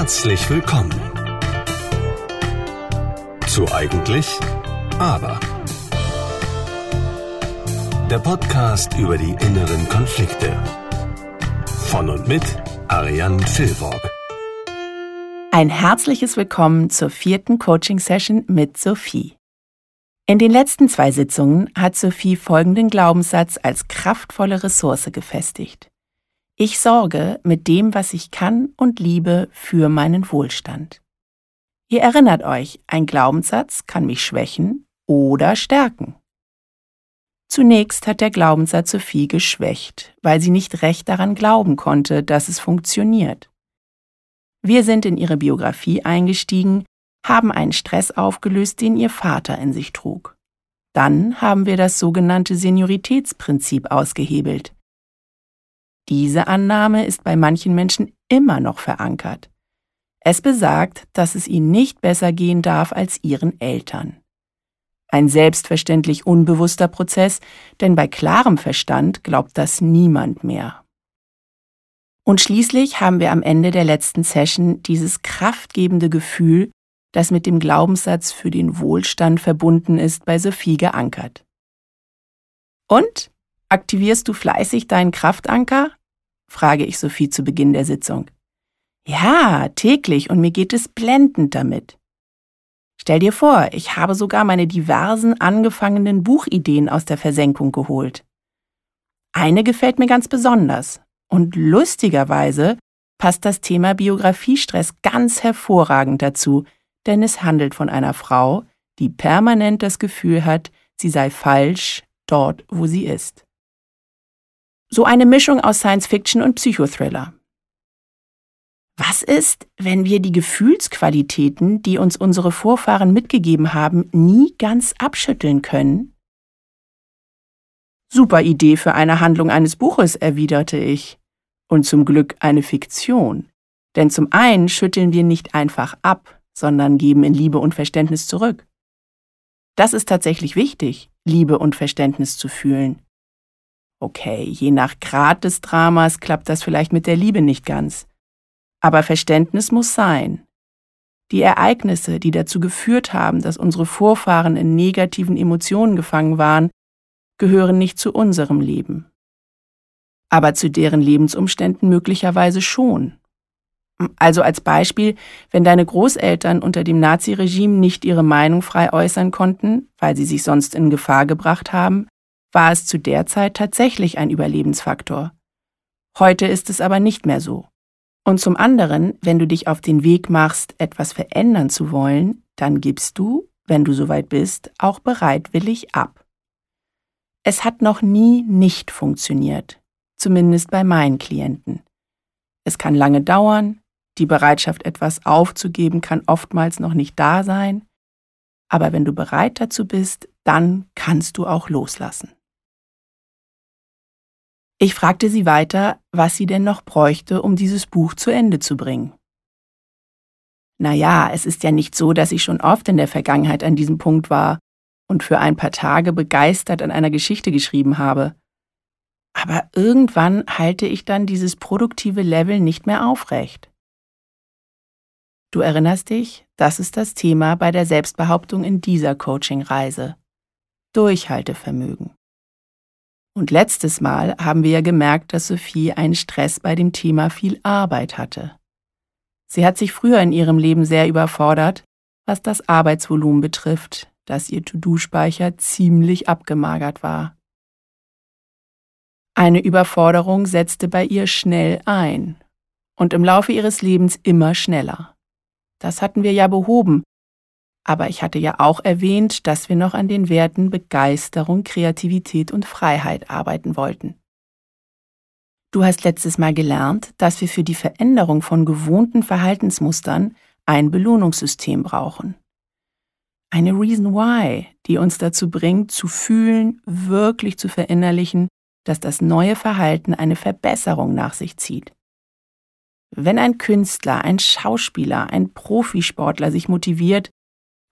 Herzlich willkommen zu Eigentlich, aber. Der Podcast über die inneren Konflikte. Von und mit Ariane Filborg. Ein herzliches Willkommen zur vierten Coaching-Session mit Sophie. In den letzten zwei Sitzungen hat Sophie folgenden Glaubenssatz als kraftvolle Ressource gefestigt. Ich sorge mit dem, was ich kann und liebe, für meinen Wohlstand. Ihr erinnert euch, ein Glaubenssatz kann mich schwächen oder stärken. Zunächst hat der Glaubenssatz Sophie geschwächt, weil sie nicht recht daran glauben konnte, dass es funktioniert. Wir sind in ihre Biografie eingestiegen, haben einen Stress aufgelöst, den ihr Vater in sich trug. Dann haben wir das sogenannte Senioritätsprinzip ausgehebelt. Diese Annahme ist bei manchen Menschen immer noch verankert. Es besagt, dass es ihnen nicht besser gehen darf als ihren Eltern. Ein selbstverständlich unbewusster Prozess, denn bei klarem Verstand glaubt das niemand mehr. Und schließlich haben wir am Ende der letzten Session dieses kraftgebende Gefühl, das mit dem Glaubenssatz für den Wohlstand verbunden ist, bei Sophie geankert. Und? Aktivierst du fleißig deinen Kraftanker? Frage ich Sophie zu Beginn der Sitzung. Ja, täglich und mir geht es blendend damit. Stell dir vor, ich habe sogar meine diversen angefangenen Buchideen aus der Versenkung geholt. Eine gefällt mir ganz besonders und lustigerweise passt das Thema Biografiestress ganz hervorragend dazu, denn es handelt von einer Frau, die permanent das Gefühl hat, sie sei falsch dort, wo sie ist. So eine Mischung aus Science Fiction und Psychothriller. Was ist, wenn wir die Gefühlsqualitäten, die uns unsere Vorfahren mitgegeben haben, nie ganz abschütteln können? Super Idee für eine Handlung eines Buches, erwiderte ich. Und zum Glück eine Fiktion. Denn zum einen schütteln wir nicht einfach ab, sondern geben in Liebe und Verständnis zurück. Das ist tatsächlich wichtig, Liebe und Verständnis zu fühlen. Okay, je nach Grad des Dramas klappt das vielleicht mit der Liebe nicht ganz. Aber Verständnis muss sein. Die Ereignisse, die dazu geführt haben, dass unsere Vorfahren in negativen Emotionen gefangen waren, gehören nicht zu unserem Leben. Aber zu deren Lebensumständen möglicherweise schon. Also als Beispiel, wenn deine Großeltern unter dem Naziregime nicht ihre Meinung frei äußern konnten, weil sie sich sonst in Gefahr gebracht haben, war es zu der Zeit tatsächlich ein Überlebensfaktor. Heute ist es aber nicht mehr so. Und zum anderen, wenn du dich auf den Weg machst, etwas verändern zu wollen, dann gibst du, wenn du soweit bist, auch bereitwillig ab. Es hat noch nie nicht funktioniert, zumindest bei meinen Klienten. Es kann lange dauern, die Bereitschaft, etwas aufzugeben, kann oftmals noch nicht da sein, aber wenn du bereit dazu bist, dann kannst du auch loslassen. Ich fragte sie weiter, was sie denn noch bräuchte, um dieses Buch zu Ende zu bringen. Naja, es ist ja nicht so, dass ich schon oft in der Vergangenheit an diesem Punkt war und für ein paar Tage begeistert an einer Geschichte geschrieben habe. Aber irgendwann halte ich dann dieses produktive Level nicht mehr aufrecht. Du erinnerst dich, das ist das Thema bei der Selbstbehauptung in dieser Coaching-Reise. Durchhaltevermögen. Und letztes Mal haben wir ja gemerkt, dass Sophie einen Stress bei dem Thema viel Arbeit hatte. Sie hat sich früher in ihrem Leben sehr überfordert, was das Arbeitsvolumen betrifft, dass ihr To-Do-Speicher ziemlich abgemagert war. Eine Überforderung setzte bei ihr schnell ein und im Laufe ihres Lebens immer schneller. Das hatten wir ja behoben, aber ich hatte ja auch erwähnt, dass wir noch an den Werten Begeisterung, Kreativität und Freiheit arbeiten wollten. Du hast letztes Mal gelernt, dass wir für die Veränderung von gewohnten Verhaltensmustern ein Belohnungssystem brauchen. Eine Reason Why, die uns dazu bringt, zu fühlen, wirklich zu verinnerlichen, dass das neue Verhalten eine Verbesserung nach sich zieht. Wenn ein Künstler, ein Schauspieler, ein Profisportler sich motiviert,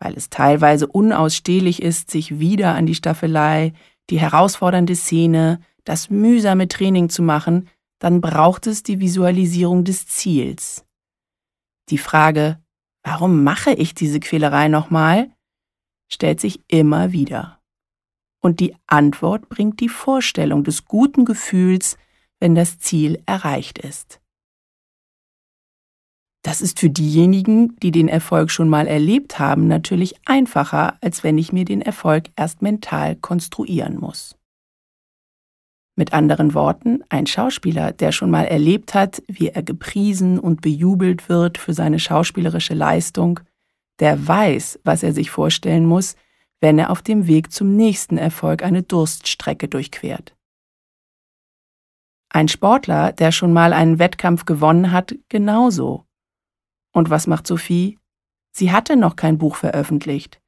weil es teilweise unausstehlich ist, sich wieder an die Staffelei, die herausfordernde Szene, das mühsame Training zu machen, dann braucht es die Visualisierung des Ziels. Die Frage, warum mache ich diese Quälerei nochmal, stellt sich immer wieder. Und die Antwort bringt die Vorstellung des guten Gefühls, wenn das Ziel erreicht ist. Das ist für diejenigen, die den Erfolg schon mal erlebt haben, natürlich einfacher, als wenn ich mir den Erfolg erst mental konstruieren muss. Mit anderen Worten, ein Schauspieler, der schon mal erlebt hat, wie er gepriesen und bejubelt wird für seine schauspielerische Leistung, der weiß, was er sich vorstellen muss, wenn er auf dem Weg zum nächsten Erfolg eine Durststrecke durchquert. Ein Sportler, der schon mal einen Wettkampf gewonnen hat, genauso. Und was macht Sophie? Sie hatte noch kein Buch veröffentlicht.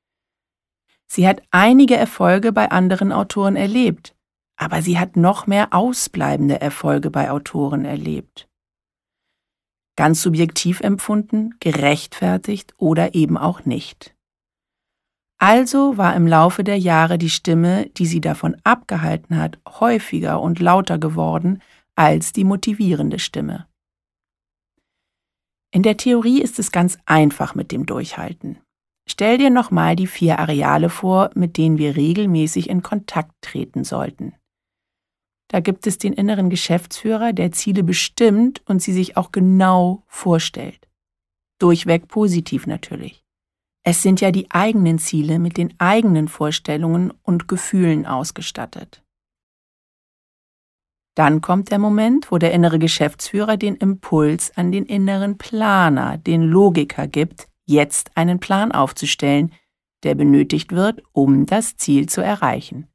Sie hat einige Erfolge bei anderen Autoren erlebt, aber sie hat noch mehr ausbleibende Erfolge bei Autoren erlebt. Ganz subjektiv empfunden, gerechtfertigt oder eben auch nicht. Also war im Laufe der Jahre die Stimme, die sie davon abgehalten hat, häufiger und lauter geworden als die motivierende Stimme. In der Theorie ist es ganz einfach mit dem Durchhalten. Stell dir nochmal die vier Areale vor, mit denen wir regelmäßig in Kontakt treten sollten. Da gibt es den inneren Geschäftsführer, der Ziele bestimmt und sie sich auch genau vorstellt. Durchweg positiv natürlich. Es sind ja die eigenen Ziele mit den eigenen Vorstellungen und Gefühlen ausgestattet. Dann kommt der Moment, wo der innere Geschäftsführer den Impuls an den inneren Planer, den Logiker gibt, jetzt einen Plan aufzustellen, der benötigt wird, um das Ziel zu erreichen.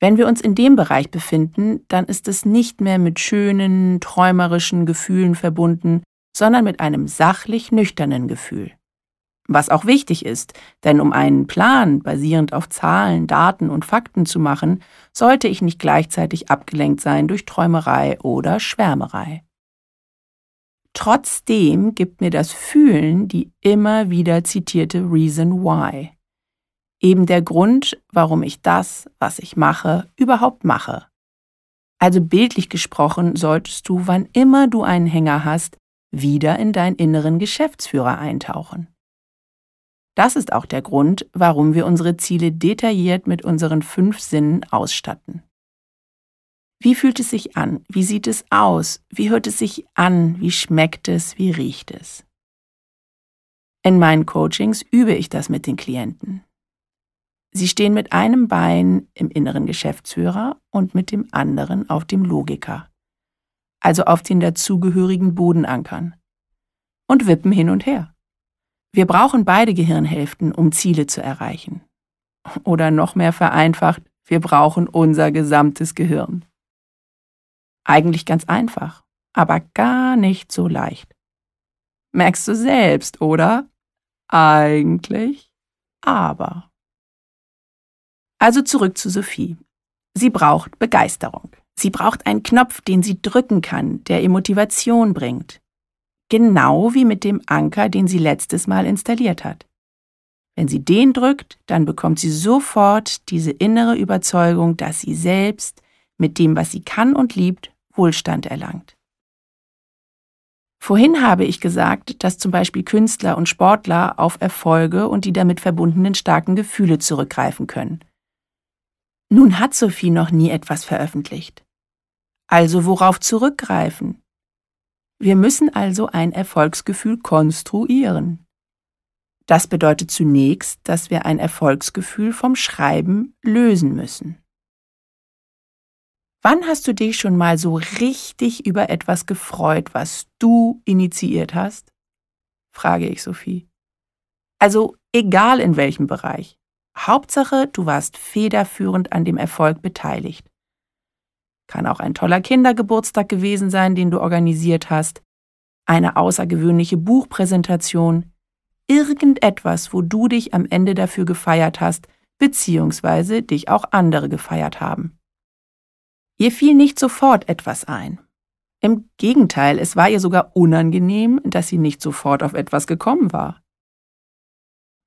Wenn wir uns in dem Bereich befinden, dann ist es nicht mehr mit schönen, träumerischen Gefühlen verbunden, sondern mit einem sachlich nüchternen Gefühl. Was auch wichtig ist, denn um einen Plan basierend auf Zahlen, Daten und Fakten zu machen, sollte ich nicht gleichzeitig abgelenkt sein durch Träumerei oder Schwärmerei. Trotzdem gibt mir das Fühlen die immer wieder zitierte Reason Why eben der Grund, warum ich das, was ich mache, überhaupt mache. Also bildlich gesprochen solltest du, wann immer du einen Hänger hast, wieder in deinen inneren Geschäftsführer eintauchen. Das ist auch der Grund, warum wir unsere Ziele detailliert mit unseren fünf Sinnen ausstatten. Wie fühlt es sich an? Wie sieht es aus? Wie hört es sich an? Wie schmeckt es? Wie riecht es? In meinen Coachings übe ich das mit den Klienten. Sie stehen mit einem Bein im inneren Geschäftsführer und mit dem anderen auf dem Logiker, also auf den dazugehörigen Bodenankern, und wippen hin und her. Wir brauchen beide Gehirnhälften, um Ziele zu erreichen. Oder noch mehr vereinfacht, wir brauchen unser gesamtes Gehirn. Eigentlich ganz einfach, aber gar nicht so leicht. Merkst du selbst, oder? Eigentlich, aber. Also zurück zu Sophie. Sie braucht Begeisterung. Sie braucht einen Knopf, den sie drücken kann, der ihr Motivation bringt. Genau wie mit dem Anker, den sie letztes Mal installiert hat. Wenn sie den drückt, dann bekommt sie sofort diese innere Überzeugung, dass sie selbst mit dem, was sie kann und liebt, Wohlstand erlangt. Vorhin habe ich gesagt, dass zum Beispiel Künstler und Sportler auf Erfolge und die damit verbundenen starken Gefühle zurückgreifen können. Nun hat Sophie noch nie etwas veröffentlicht. Also worauf zurückgreifen? Wir müssen also ein Erfolgsgefühl konstruieren. Das bedeutet zunächst, dass wir ein Erfolgsgefühl vom Schreiben lösen müssen. Wann hast du dich schon mal so richtig über etwas gefreut, was du initiiert hast? frage ich Sophie. Also egal in welchem Bereich. Hauptsache, du warst federführend an dem Erfolg beteiligt. Kann auch ein toller Kindergeburtstag gewesen sein, den du organisiert hast, eine außergewöhnliche Buchpräsentation, irgendetwas, wo du dich am Ende dafür gefeiert hast, beziehungsweise dich auch andere gefeiert haben. Ihr fiel nicht sofort etwas ein. Im Gegenteil, es war ihr sogar unangenehm, dass sie nicht sofort auf etwas gekommen war.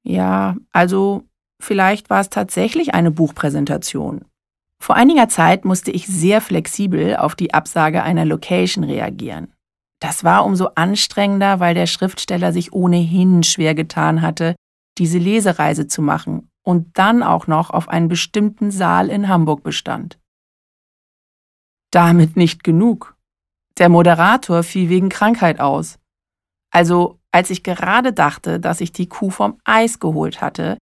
Ja, also Vielleicht war es tatsächlich eine Buchpräsentation. Vor einiger Zeit musste ich sehr flexibel auf die Absage einer Location reagieren. Das war umso anstrengender, weil der Schriftsteller sich ohnehin schwer getan hatte, diese Lesereise zu machen und dann auch noch auf einen bestimmten Saal in Hamburg bestand. Damit nicht genug. Der Moderator fiel wegen Krankheit aus. Also, als ich gerade dachte, dass ich die Kuh vom Eis geholt hatte,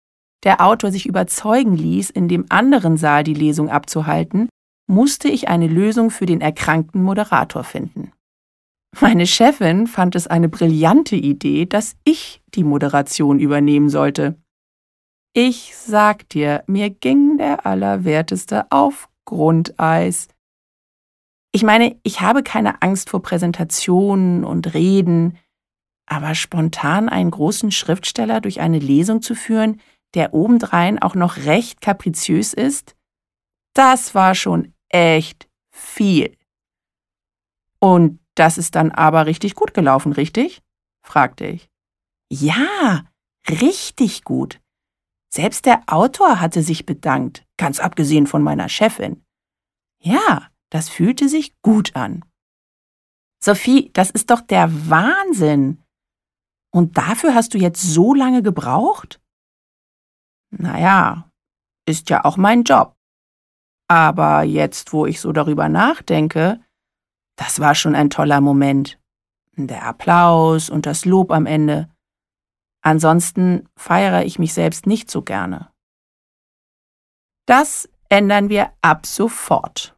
der Autor sich überzeugen ließ, in dem anderen Saal die Lesung abzuhalten, musste ich eine Lösung für den erkrankten Moderator finden. Meine Chefin fand es eine brillante Idee, dass ich die Moderation übernehmen sollte. Ich sag dir, mir ging der Allerwerteste auf Grundeis. Ich meine, ich habe keine Angst vor Präsentationen und Reden, aber spontan einen großen Schriftsteller durch eine Lesung zu führen, der obendrein auch noch recht kapriziös ist, das war schon echt viel. Und das ist dann aber richtig gut gelaufen, richtig? fragte ich. Ja, richtig gut. Selbst der Autor hatte sich bedankt, ganz abgesehen von meiner Chefin. Ja, das fühlte sich gut an. Sophie, das ist doch der Wahnsinn. Und dafür hast du jetzt so lange gebraucht? Naja, ist ja auch mein Job. Aber jetzt, wo ich so darüber nachdenke, das war schon ein toller Moment. Der Applaus und das Lob am Ende. Ansonsten feiere ich mich selbst nicht so gerne. Das ändern wir ab sofort.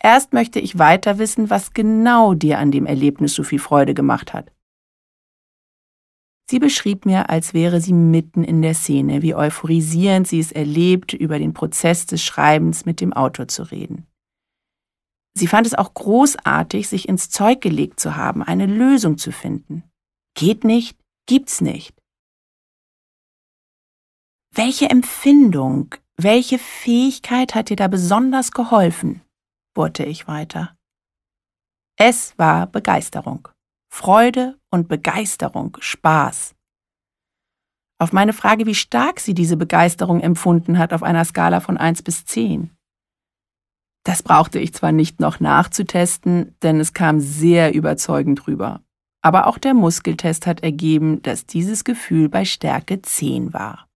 Erst möchte ich weiter wissen, was genau dir an dem Erlebnis so viel Freude gemacht hat. Sie beschrieb mir, als wäre sie mitten in der Szene, wie euphorisierend sie es erlebt, über den Prozess des Schreibens mit dem Autor zu reden. Sie fand es auch großartig, sich ins Zeug gelegt zu haben, eine Lösung zu finden. Geht nicht, gibt's nicht. Welche Empfindung, welche Fähigkeit hat dir da besonders geholfen? bohrte ich weiter. Es war Begeisterung. Freude und Begeisterung, Spaß. Auf meine Frage, wie stark sie diese Begeisterung empfunden hat auf einer Skala von 1 bis 10, das brauchte ich zwar nicht noch nachzutesten, denn es kam sehr überzeugend rüber. Aber auch der Muskeltest hat ergeben, dass dieses Gefühl bei Stärke 10 war.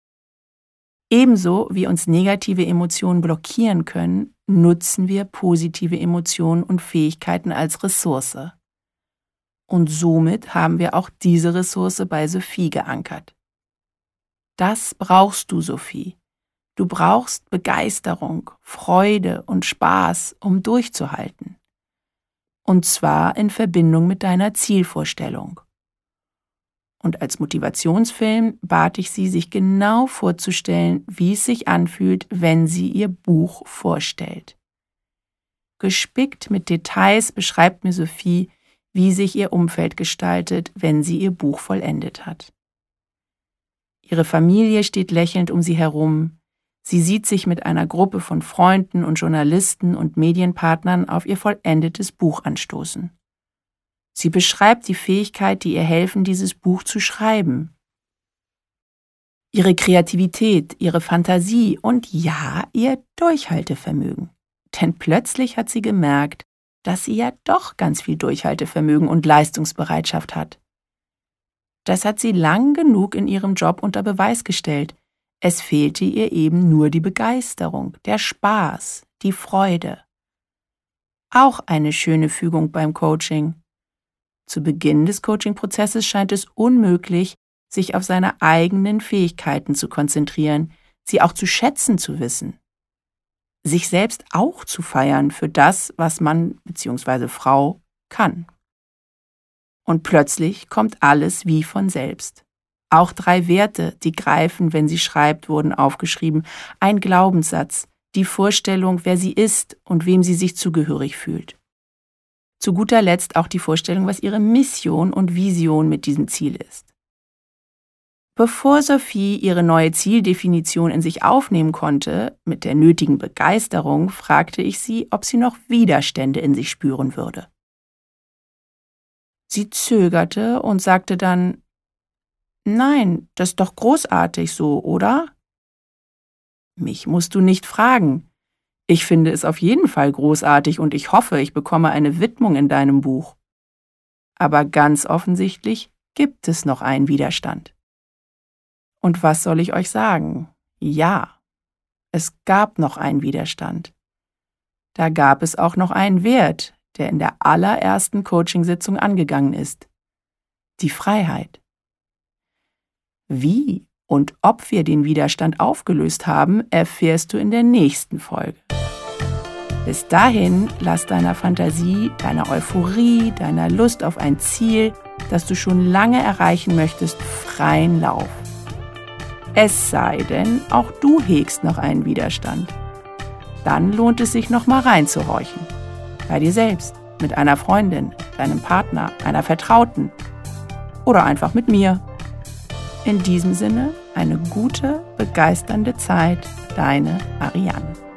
Ebenso wie uns negative Emotionen blockieren können, nutzen wir positive Emotionen und Fähigkeiten als Ressource. Und somit haben wir auch diese Ressource bei Sophie geankert. Das brauchst du, Sophie. Du brauchst Begeisterung, Freude und Spaß, um durchzuhalten. Und zwar in Verbindung mit deiner Zielvorstellung. Und als Motivationsfilm bat ich sie, sich genau vorzustellen, wie es sich anfühlt, wenn sie ihr Buch vorstellt. Gespickt mit Details beschreibt mir Sophie, wie sich ihr Umfeld gestaltet, wenn sie ihr Buch vollendet hat. Ihre Familie steht lächelnd um sie herum, Sie sieht sich mit einer Gruppe von Freunden und Journalisten und Medienpartnern auf ihr vollendetes Buch anstoßen. Sie beschreibt die Fähigkeit, die ihr helfen, dieses Buch zu schreiben. Ihre Kreativität, ihre Fantasie und ja, ihr Durchhaltevermögen. Denn plötzlich hat sie gemerkt, dass sie ja doch ganz viel Durchhaltevermögen und Leistungsbereitschaft hat. Das hat sie lang genug in ihrem Job unter Beweis gestellt, es fehlte ihr eben nur die Begeisterung, der Spaß, die Freude. Auch eine schöne Fügung beim Coaching. Zu Beginn des Coaching-Prozesses scheint es unmöglich, sich auf seine eigenen Fähigkeiten zu konzentrieren, sie auch zu schätzen zu wissen. Sich selbst auch zu feiern für das, was man bzw. Frau kann. Und plötzlich kommt alles wie von selbst. Auch drei Werte, die greifen, wenn sie schreibt, wurden aufgeschrieben. Ein Glaubenssatz, die Vorstellung, wer sie ist und wem sie sich zugehörig fühlt. Zu guter Letzt auch die Vorstellung, was ihre Mission und Vision mit diesem Ziel ist. Bevor Sophie ihre neue Zieldefinition in sich aufnehmen konnte, mit der nötigen Begeisterung, fragte ich sie, ob sie noch Widerstände in sich spüren würde. Sie zögerte und sagte dann, Nein, das ist doch großartig so, oder? Mich musst du nicht fragen. Ich finde es auf jeden Fall großartig und ich hoffe, ich bekomme eine Widmung in deinem Buch. aber ganz offensichtlich gibt es noch einen Widerstand. Und was soll ich euch sagen? Ja, es gab noch einen Widerstand. Da gab es auch noch einen Wert, der in der allerersten Coachingsitzung angegangen ist. Die Freiheit. Wie und ob wir den Widerstand aufgelöst haben, erfährst du in der nächsten Folge. Bis dahin lass deiner Fantasie, deiner Euphorie, deiner Lust auf ein Ziel, das du schon lange erreichen möchtest, freien Lauf. Es sei denn, auch du hegst noch einen Widerstand. Dann lohnt es sich noch mal reinzuhorchen. Bei dir selbst, mit einer Freundin, deinem Partner, einer Vertrauten oder einfach mit mir. In diesem Sinne eine gute, begeisternde Zeit, deine Ariane.